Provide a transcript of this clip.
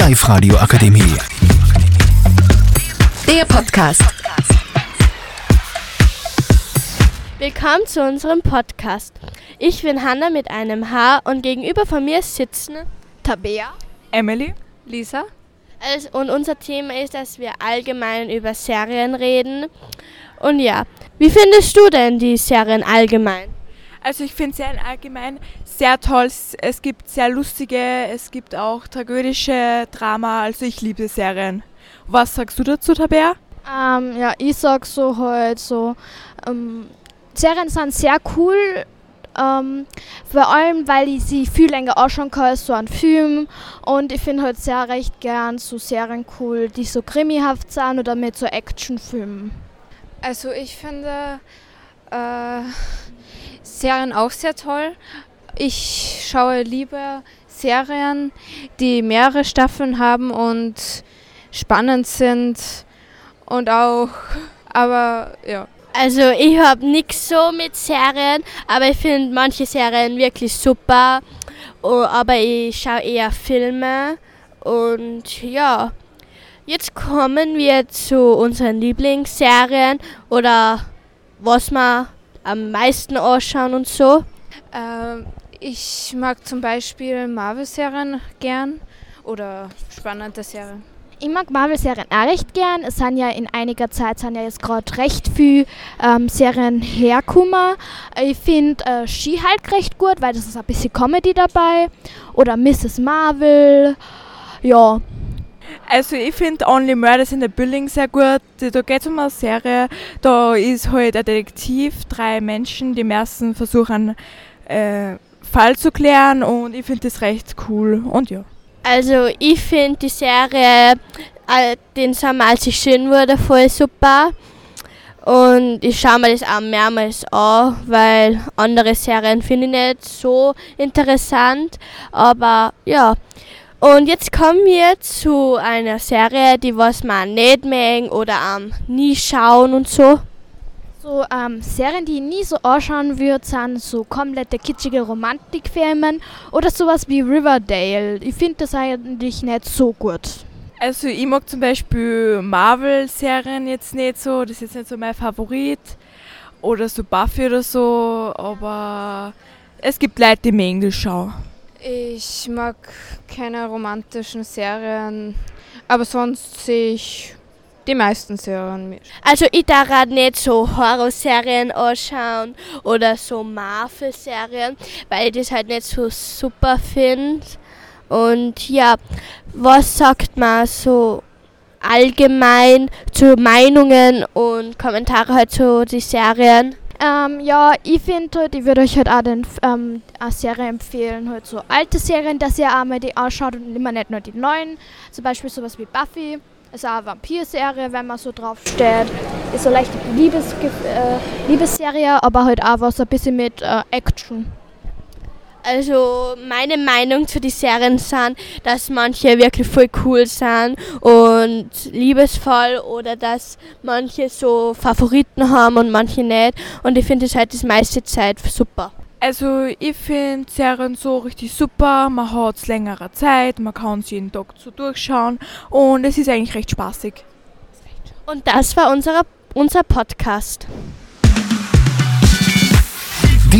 Live radio akademie Der Podcast. Willkommen zu unserem Podcast. Ich bin Hanna mit einem H und gegenüber von mir sitzen Tabea. Emily. Lisa. und unser Thema ist, dass wir allgemein über Serien reden. Und ja, wie findest du denn die Serien allgemein? Also ich finde Serien allgemein sehr toll. Es- Es gibt sehr lustige, es gibt auch tragödische Drama. Also ich liebe Serien. Was sagst du dazu, Tabea? Ähm, ja, ich sag so halt so, ähm, Serien sind sehr cool, ähm, vor allem, weil ich sie viel länger anschauen kann als so ein Film und ich finde halt sehr recht gern so Serien cool, die so krimihaft sind oder mit so Actionfilmen. Also ich finde äh, Serien auch sehr toll. Ich schaue lieber Serien, die mehrere Staffeln haben und spannend sind und auch, aber ja. Also ich habe nichts so mit Serien, aber ich finde manche Serien wirklich super. Oh, aber ich schaue eher Filme und ja. Jetzt kommen wir zu unseren Lieblingsserien oder was wir am meisten anschauen und so. Ähm, ich mag zum Beispiel Marvel-Serien gern oder spannende Serien. Ich mag Marvel-Serien auch recht gern. Es sind ja in einiger Zeit sind ja jetzt gerade recht viele ähm, Serien hergekommen. Ich finde äh, She-Hulk recht gut, weil das ist ein bisschen Comedy dabei. Oder Mrs. Marvel. Ja, Also ich finde Only Murders in the Building sehr gut. Da geht es um eine Serie, da ist halt ein Detektiv, drei Menschen, die im ersten versuchen, äh, Fall zu klären und ich finde das recht cool und ja. Also ich finde die Serie äh, den Sommer, als ich schön wurde, voll super. Und ich schaue mir das auch mehrmals an, weil andere Serien finde ich nicht so interessant. Aber ja. Und jetzt kommen wir zu einer Serie, die was man nicht mögen oder ähm, nie schauen und so. so ähm, Serien, die ich nie so anschauen würde, sind so komplette kitschige Romantikfilme oder sowas wie Riverdale. Ich finde das eigentlich nicht so gut. Also ich mag zum Beispiel Marvel-Serien jetzt nicht so, das ist jetzt nicht so mein Favorit. Oder so Buffy oder so, aber es gibt Leute, die mögen das schauen. Ich mag keine romantischen Serien, aber sonst sehe ich die meisten Serien mit. Also ich darf halt nicht so Horrorserien anschauen oder so Marvel-Serien, weil ich das halt nicht so super finde. Und ja, was sagt man so allgemein zu Meinungen und Kommentare halt zu die Serien? Ähm, ja, ich finde halt, ich würde euch halt auch den, ähm, eine Serie empfehlen, halt so alte Serien, dass ihr auch mal die anschaut und immer nicht nur die neuen. Zum Beispiel sowas wie Buffy, ist auch eine Vampir-Serie, wenn man so drauf steht. Ist so leichte Liebes äh, Liebesserie, aber halt auch was ein bisschen mit äh, Action. Also meine Meinung zu den Serien sind, dass manche wirklich voll cool sind und liebesvoll oder dass manche so Favoriten haben und manche nicht. Und ich finde es halt das meiste Zeit super. Also ich finde Serien so richtig super, man hat es längere Zeit, man kann es jeden Tag so durchschauen und es ist eigentlich recht spaßig. Und das war unser, unser Podcast.